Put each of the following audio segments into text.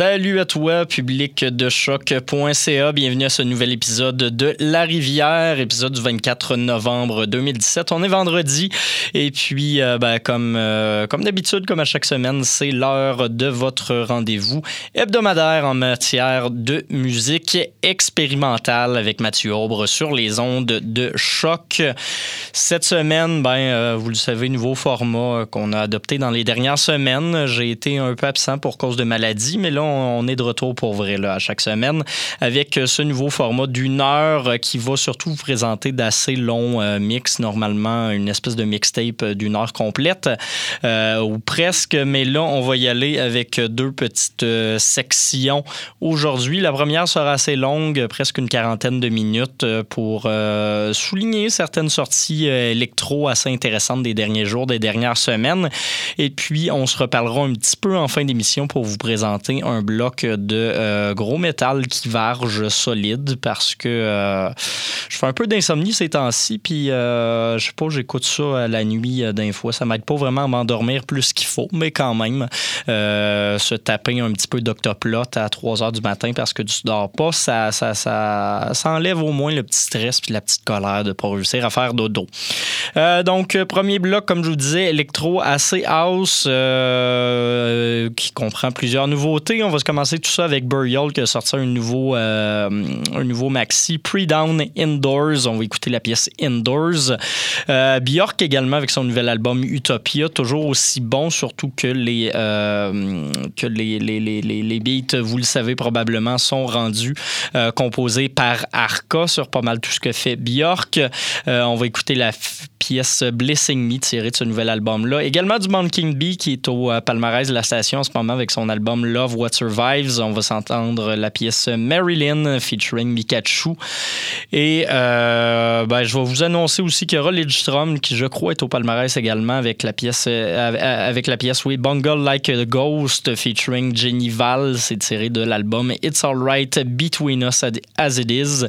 Salut à toi, public de choc.ca. Bienvenue à ce nouvel épisode de La Rivière, épisode du 24 novembre 2017. On est vendredi et puis, euh, ben, comme, euh, comme d'habitude, comme à chaque semaine, c'est l'heure de votre rendez-vous hebdomadaire en matière de musique expérimentale avec Mathieu Aubre sur les ondes de choc. Cette semaine, ben, euh, vous le savez, nouveau format qu'on a adopté dans les dernières semaines. J'ai été un peu absent pour cause de maladie, mais là, on est de retour pour vrai là, à chaque semaine avec euh, ce nouveau format d'une heure euh, qui va surtout vous présenter d'assez longs euh, mix, normalement une espèce de mixtape d'une heure complète ou presque, mais là, on va y aller avec deux petites sections aujourd'hui. La première sera assez longue, presque une quarantaine de minutes pour souligner certaines sorties électro assez intéressantes des derniers jours, des dernières semaines. Et puis, on se reparlera un petit peu en fin d'émission pour vous présenter un bloc de euh, gros métal qui varge solide parce que euh, je fais un peu d'insomnie ces temps-ci, puis euh, je sais pas, j'écoute ça la nuit d'un fois. Ça m'aide pas vraiment à m'endormir plus qu'il faut, mais quand même, se taper un petit peu d'octoplot à 3 heures du matin parce que tu dors pas, ça, ça, ça, enlève au moins le petit stress puis la petite colère de pas réussir à faire dodo. donc, premier bloc, comme je vous disais, électro assez house qui comprend plusieurs nouveautés on va commencer tout ça avec Burial qui a sorti un nouveau, euh, un nouveau maxi, Pre-Down Indoors. On va écouter la pièce Indoors. Euh, Bjork également avec son nouvel album Utopia, toujours aussi bon, surtout que les, euh, que les, les, les, les, beats, vous le savez probablement, sont rendus composés par Arca sur pas mal tout ce que fait Bjork. on va écouter la pièce Blessing Me tirée de ce nouvel album-là. Également du Monkey Bee qui est au palmarès de la station en ce moment avec son album Love Survives. On va s'entendre la pièce Marilyn featuring Mikachu. Et euh, ben, je vais vous annoncer aussi qu'il y aura Lidstrom qui, je crois, est au palmarès également avec la pièce, euh, avec la pièce oui, Bungle Like a Ghost featuring Jenny Val. C'est tiré de l'album It's Alright Between Us As It Is.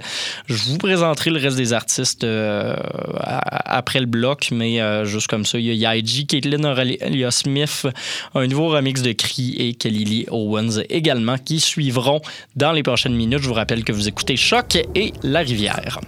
Je vous présenterai le reste des artistes euh, après le bloc, mais euh, juste comme ça, il y a Yaiji, Caitlin Aurelia Smith, un nouveau remix de Cree et Kelly Owens également qui suivront dans les prochaines minutes. Je vous rappelle que vous écoutez Choc et La Rivière.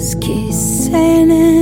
yalnız ki seni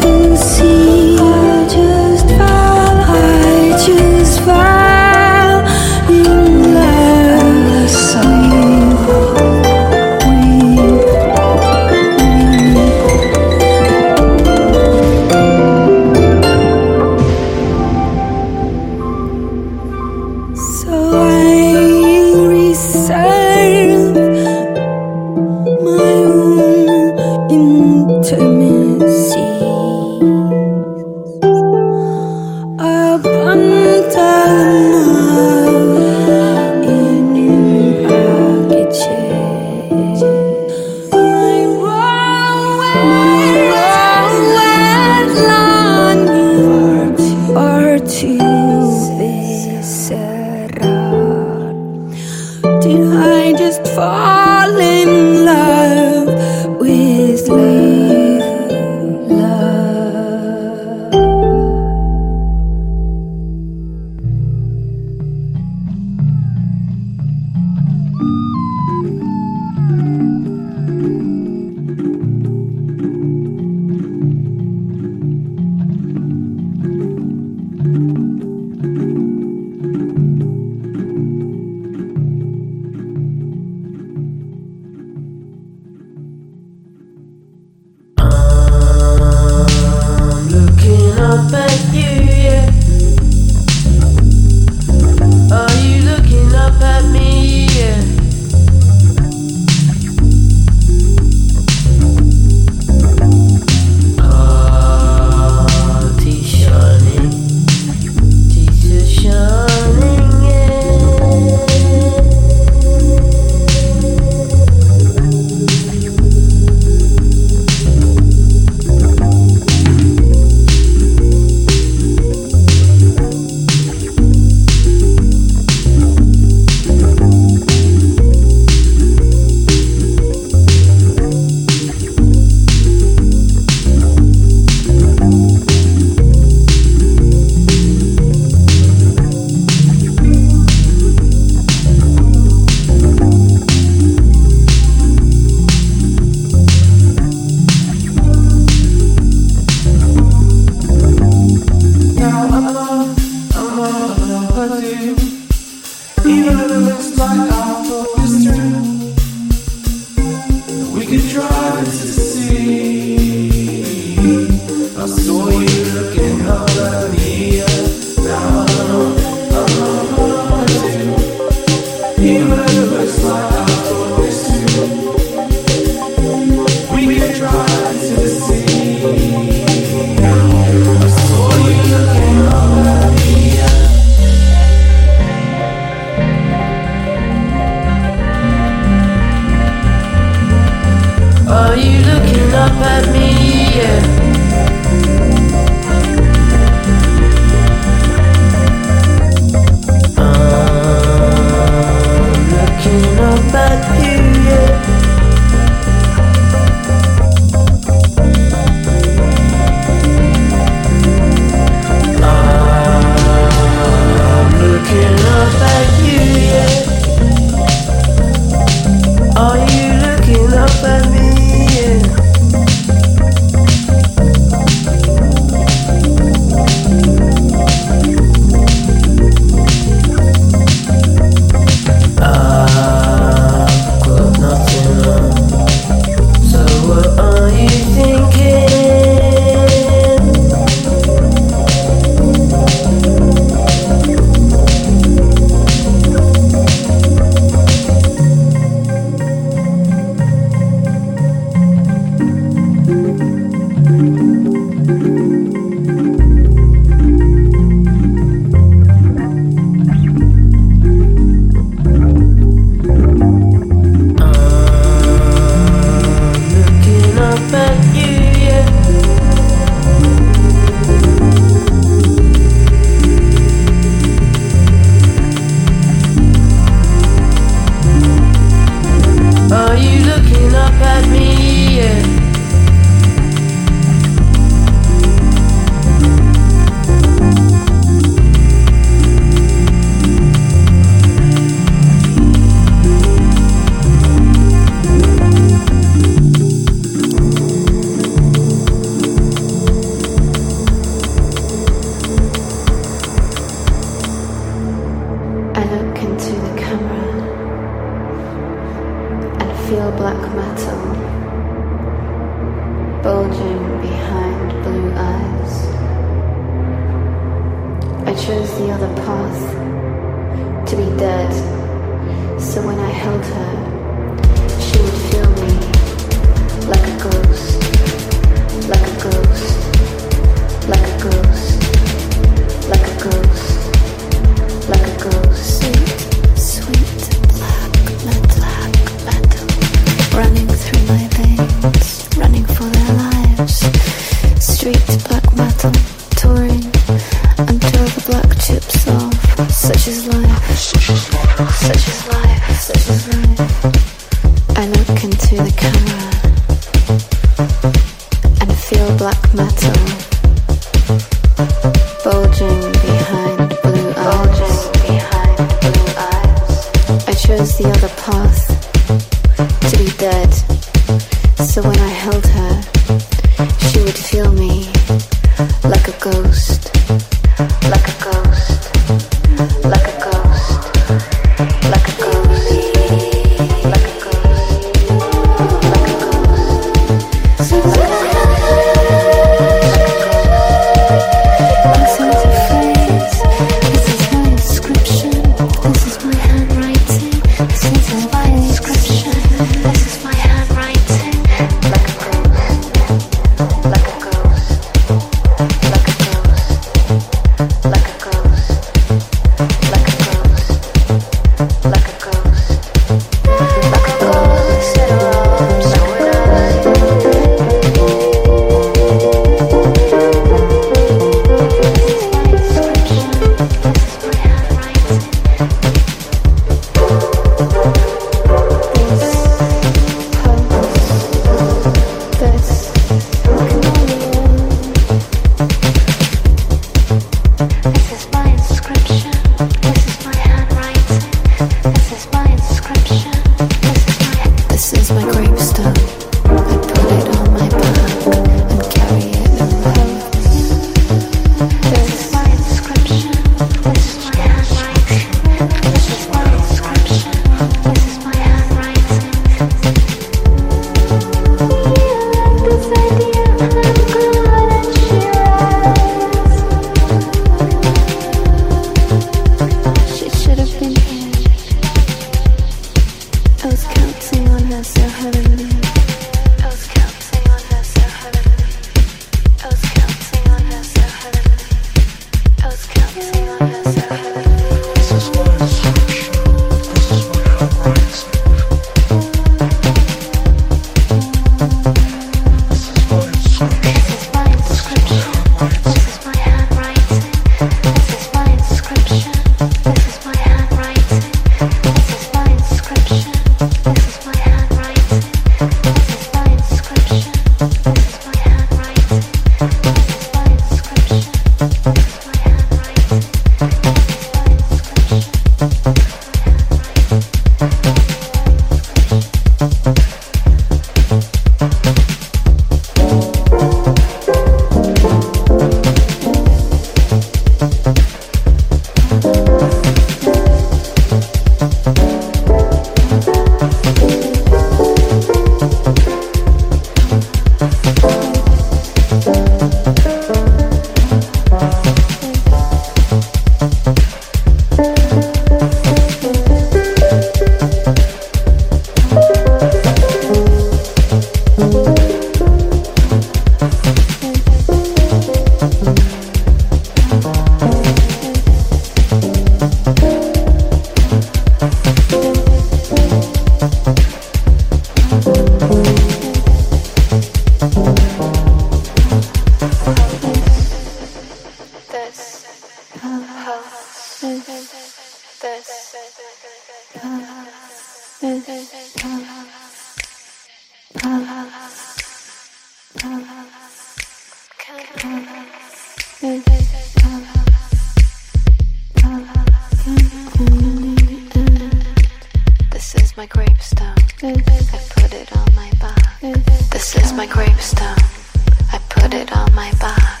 put it on my back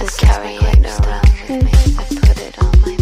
and carry it around with me. I put it on my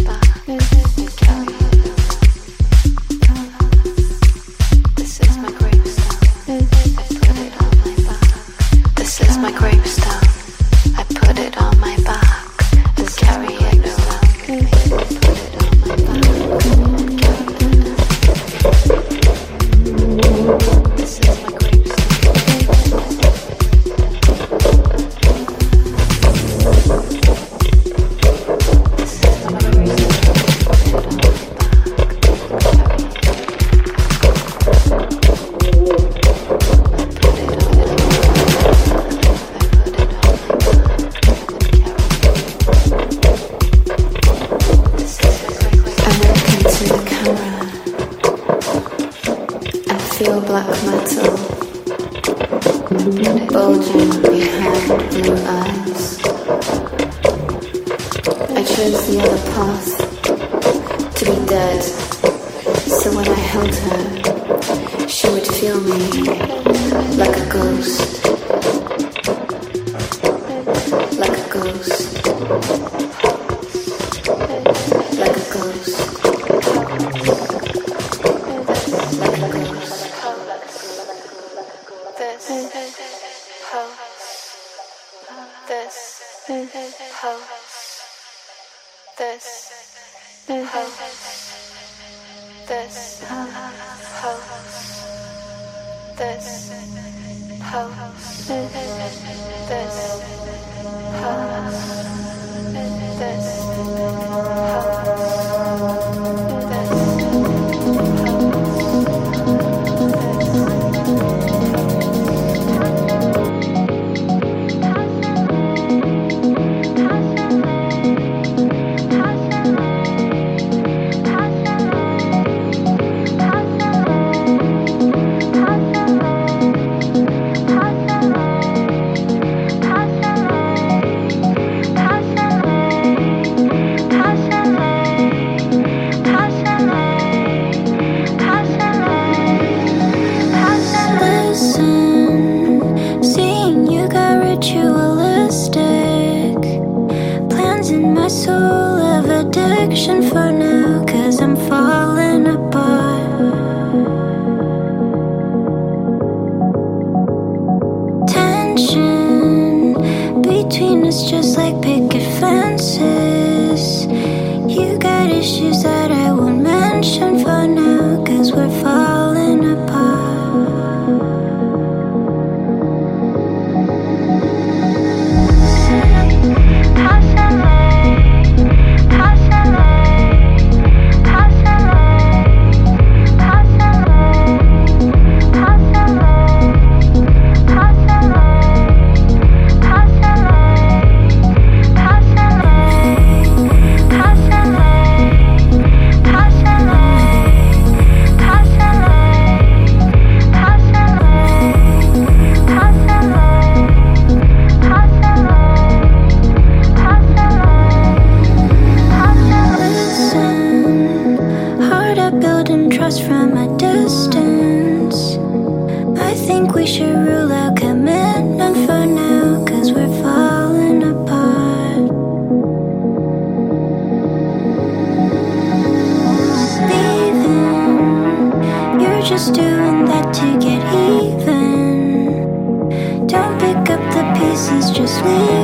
distance. I think we should rule out commitment for now, cause we're falling apart. Leaving, you're just doing that to get even. Don't pick up the pieces, just leave.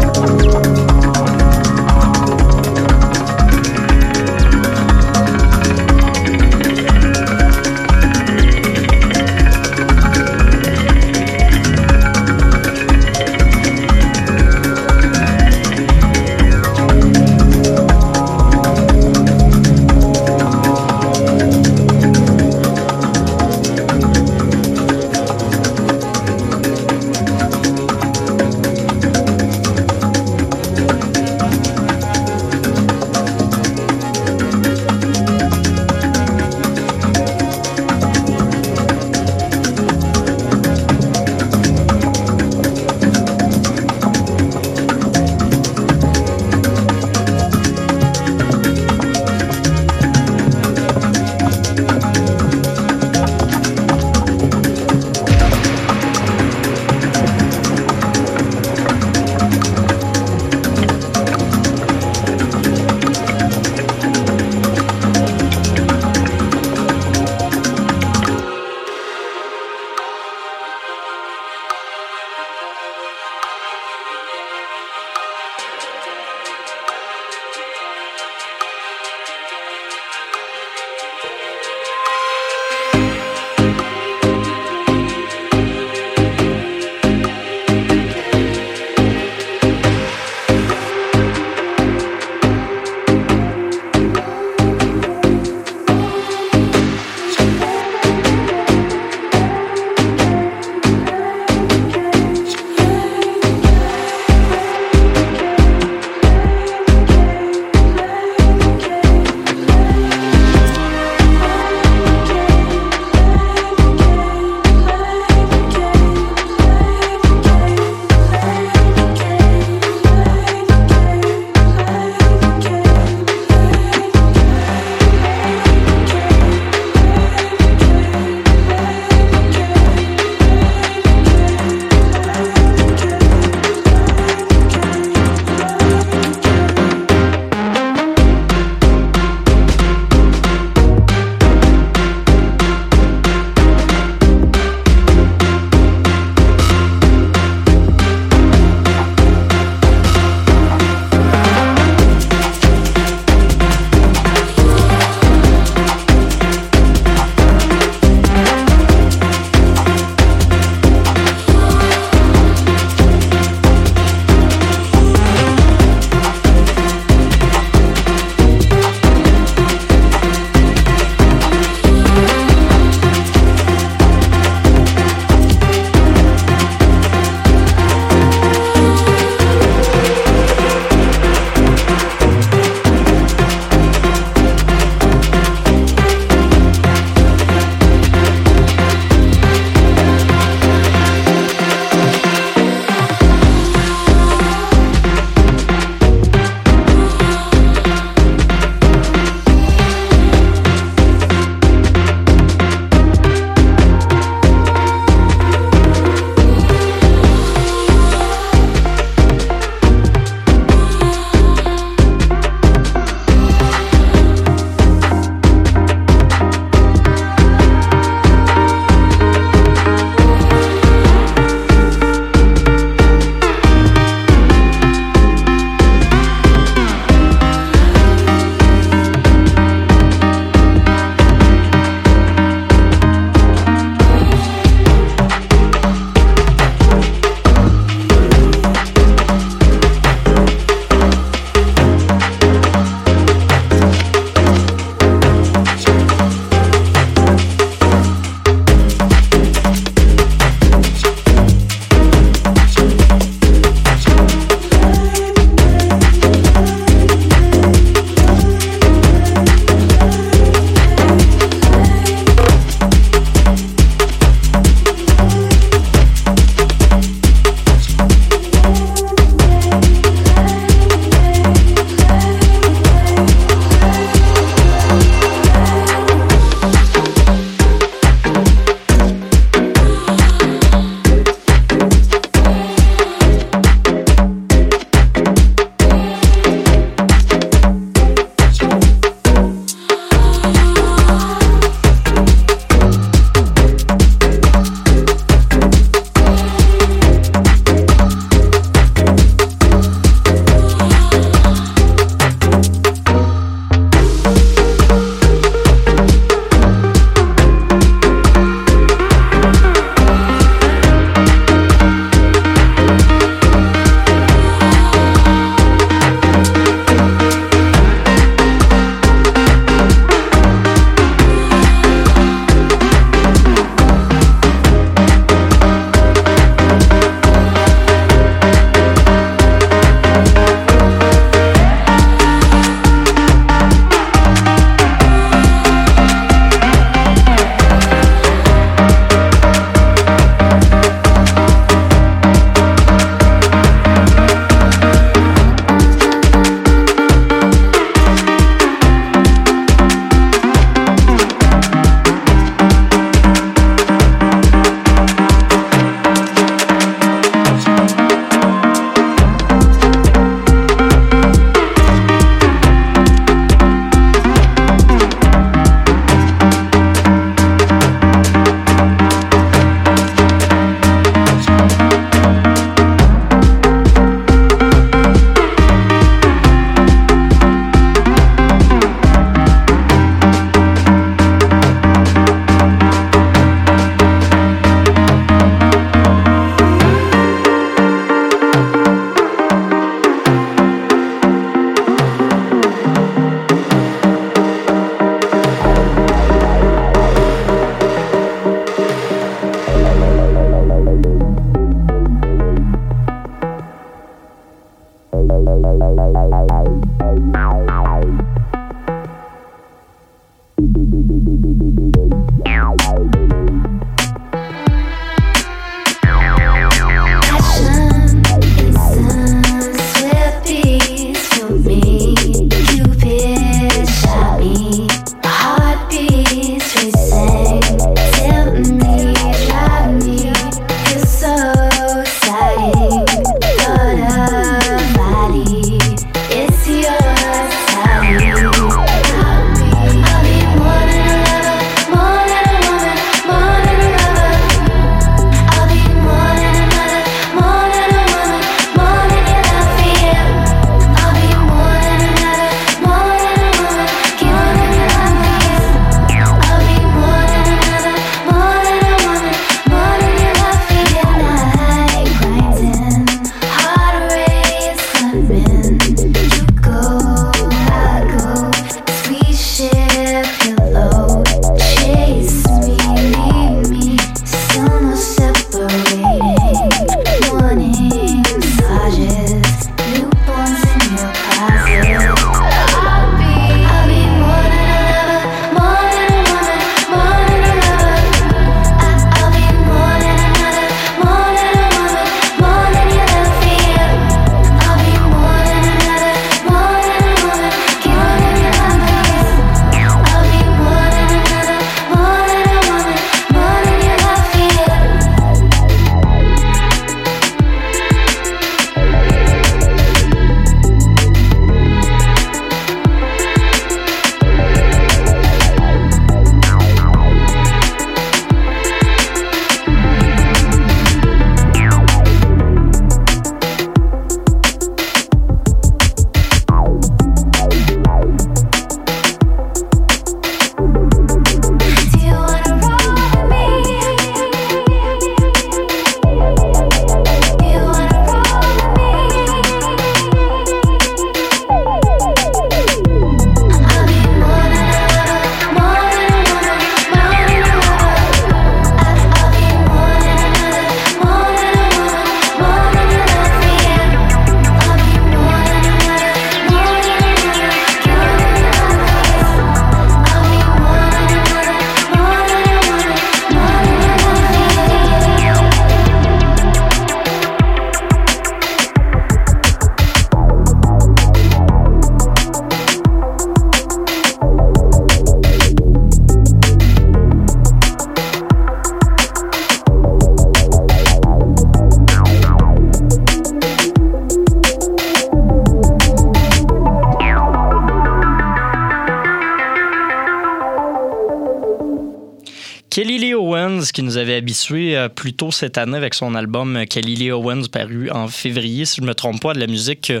Avait habitués euh, plus tôt cette année avec son album Kelly Owens, paru en février, si je ne me trompe pas, de la musique euh,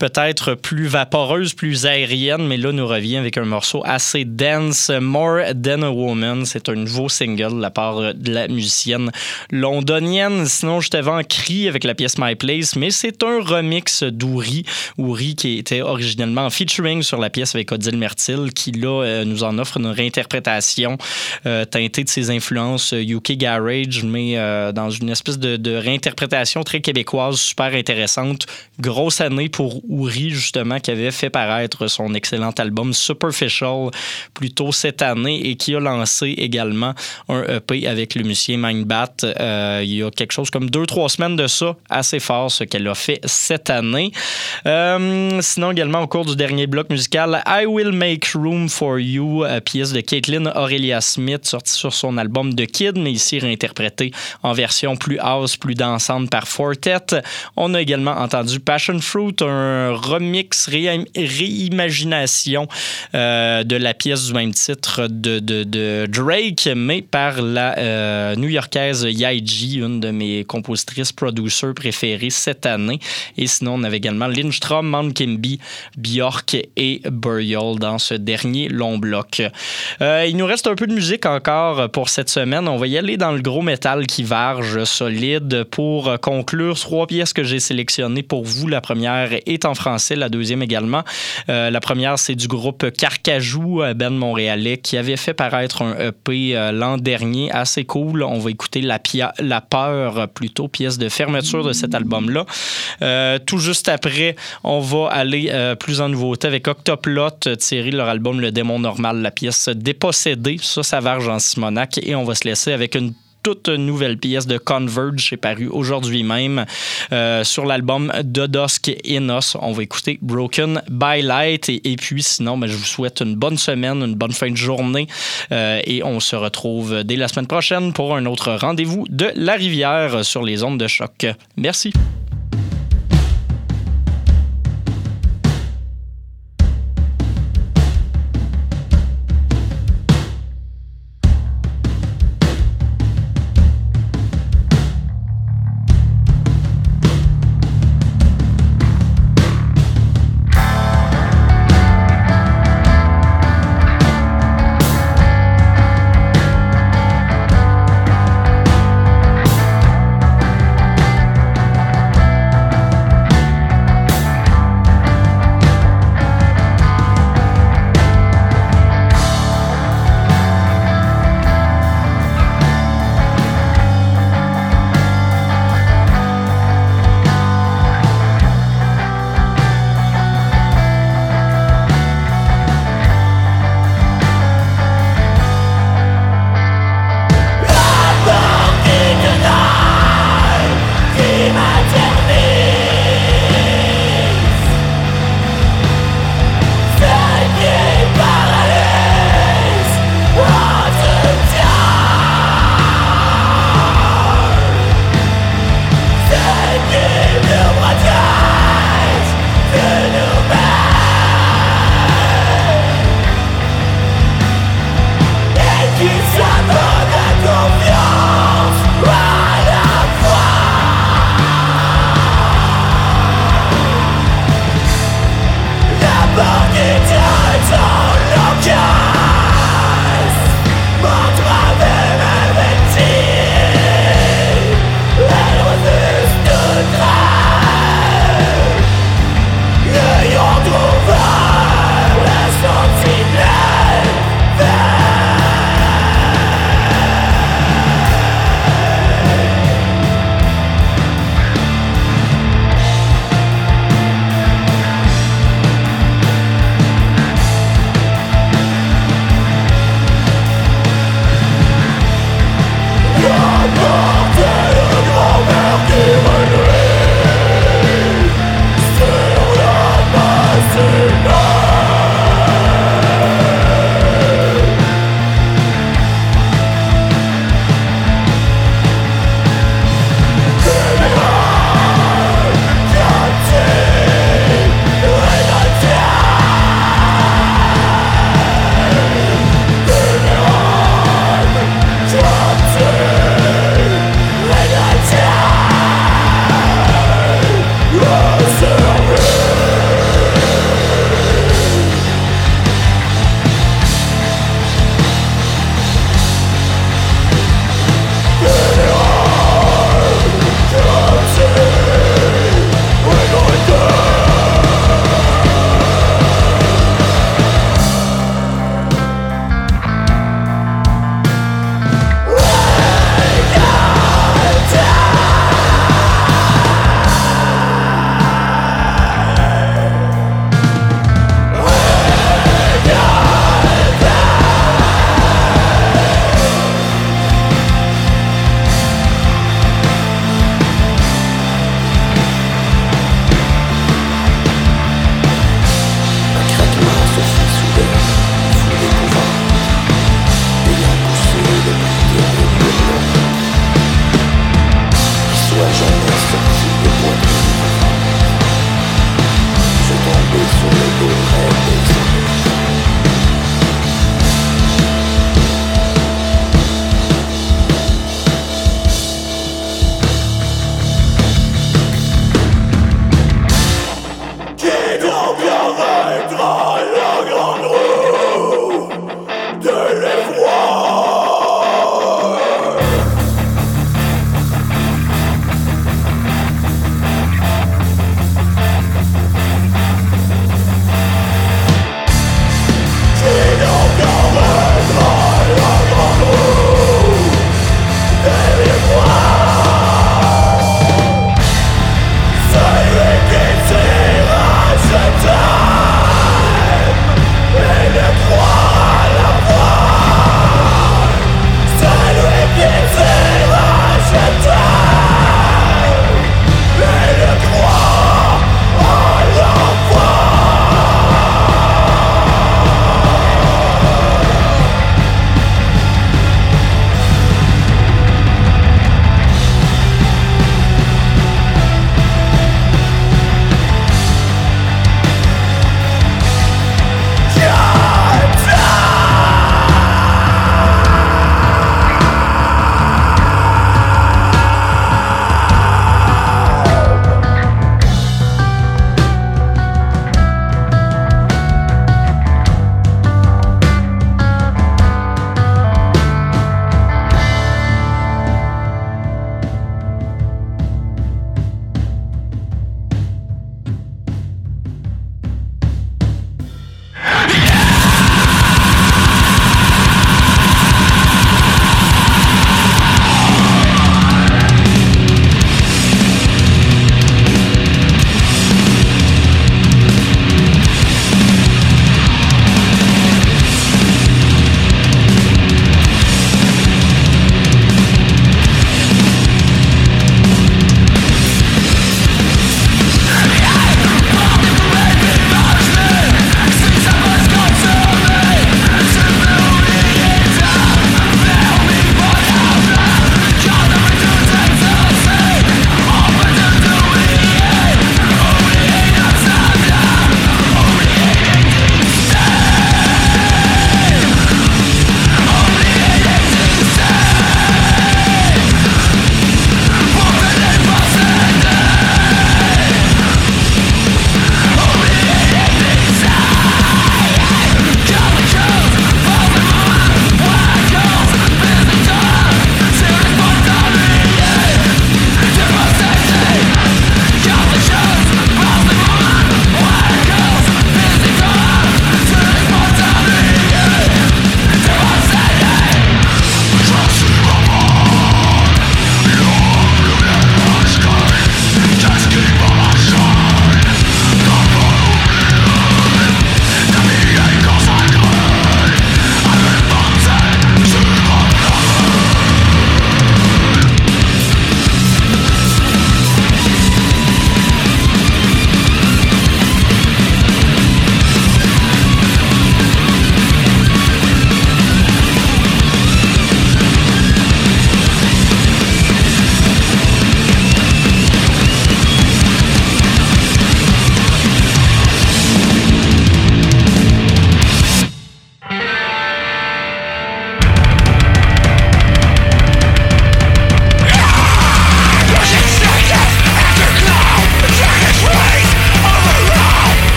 peut-être plus vaporeuse, plus aérienne, mais là, nous revient avec un morceau assez dense, More Than a Woman. C'est un nouveau single de la part de la musicienne londonienne. Sinon, je t'avais en cri avec la pièce My Place, mais c'est un remix d'Ouri. Ouri qui était originellement en featuring sur la pièce avec Odile Mertil, qui là nous en offre une réinterprétation teintée de ses influences UK Garage, mais euh, dans une espèce de, réinterprétation très québécoise, super intéressante. Grosse année pour Ouri, justement, qui avait fait paraître son excellent album Superficial plus tôt cette année et qui a lancé également un EP avec le musicien Mindbat euh, il y a quelque chose comme deux, trois semaines de ça. Assez fort ce qu'elle a fait cette année. Euh, sinon, également, au cours du dernier bloc musical, I Will Make Room for You, pièce de Caitlin Aurelia Smith, sortie sur son album The Kid, mais ici réinterprété en version plus house, plus dansante par Fortet. On a également entendu Passion Fruit, un remix, réimagination euh, de la pièce du même titre de, Drake, mais par la euh, new-yorkaise Yaiji, une de mes compositrices producers préférées cette année. Et sinon, on avait également Lindstrom, Mount Kimby, Bjork et Burial dans ce dernier long bloc. Euh, il nous reste un peu de musique encore pour cette semaine. On va y aller dans le gros métal qui varge solide pour conclure trois pièces que j'ai sélectionnées pour vous. La première est français, la deuxième également. Euh, la première, c'est du groupe Carcajou, euh, Ben Montréalais, qui avait fait paraître un EP euh, l'an dernier, assez cool. On va écouter La, Peur, plutôt, pièce de fermeture de cet album-là. tout juste après, on va aller plus en nouveauté avec Octoplot, tiré leur album Le Démon Normal, la pièce Dépossédé. Ça, ça varge en Simonac. Et on va se laisser avec une toute nouvelle pièce de Converge, c'est paru aujourd'hui même euh, sur l'album Dodosk Enos. On va écouter Broken by Light et, puis sinon, ben, je vous souhaite une bonne semaine, une bonne fin de journée euh, et on se retrouve dès la semaine prochaine pour un autre rendez-vous de La Rivière sur les ondes de choc. Merci.